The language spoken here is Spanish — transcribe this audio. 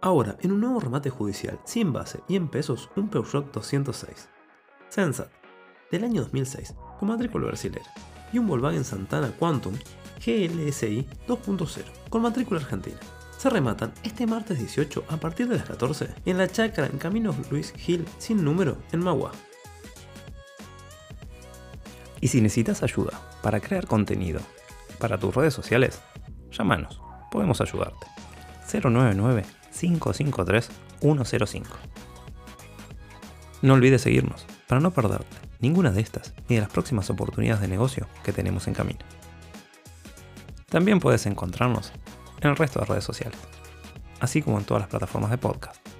Ahora, en un nuevo remate judicial, sin base y en pesos, un Peugeot 206. Sensat, del año 2006, con matrícula brasilera. Y un Volkswagen Santana Quantum GLSI 2.0, con matrícula argentina. Se rematan este martes 18 a partir de las 14 en la chacra en Camino Luis Gil sin número en Magua. Y si necesitas ayuda para crear contenido para tus redes sociales, llámanos, podemos ayudarte. 099-553-105. No olvides seguirnos para no perderte ninguna de estas ni de las próximas oportunidades de negocio que tenemos en camino. También puedes encontrarnos en el resto de redes sociales, así como en todas las plataformas de podcast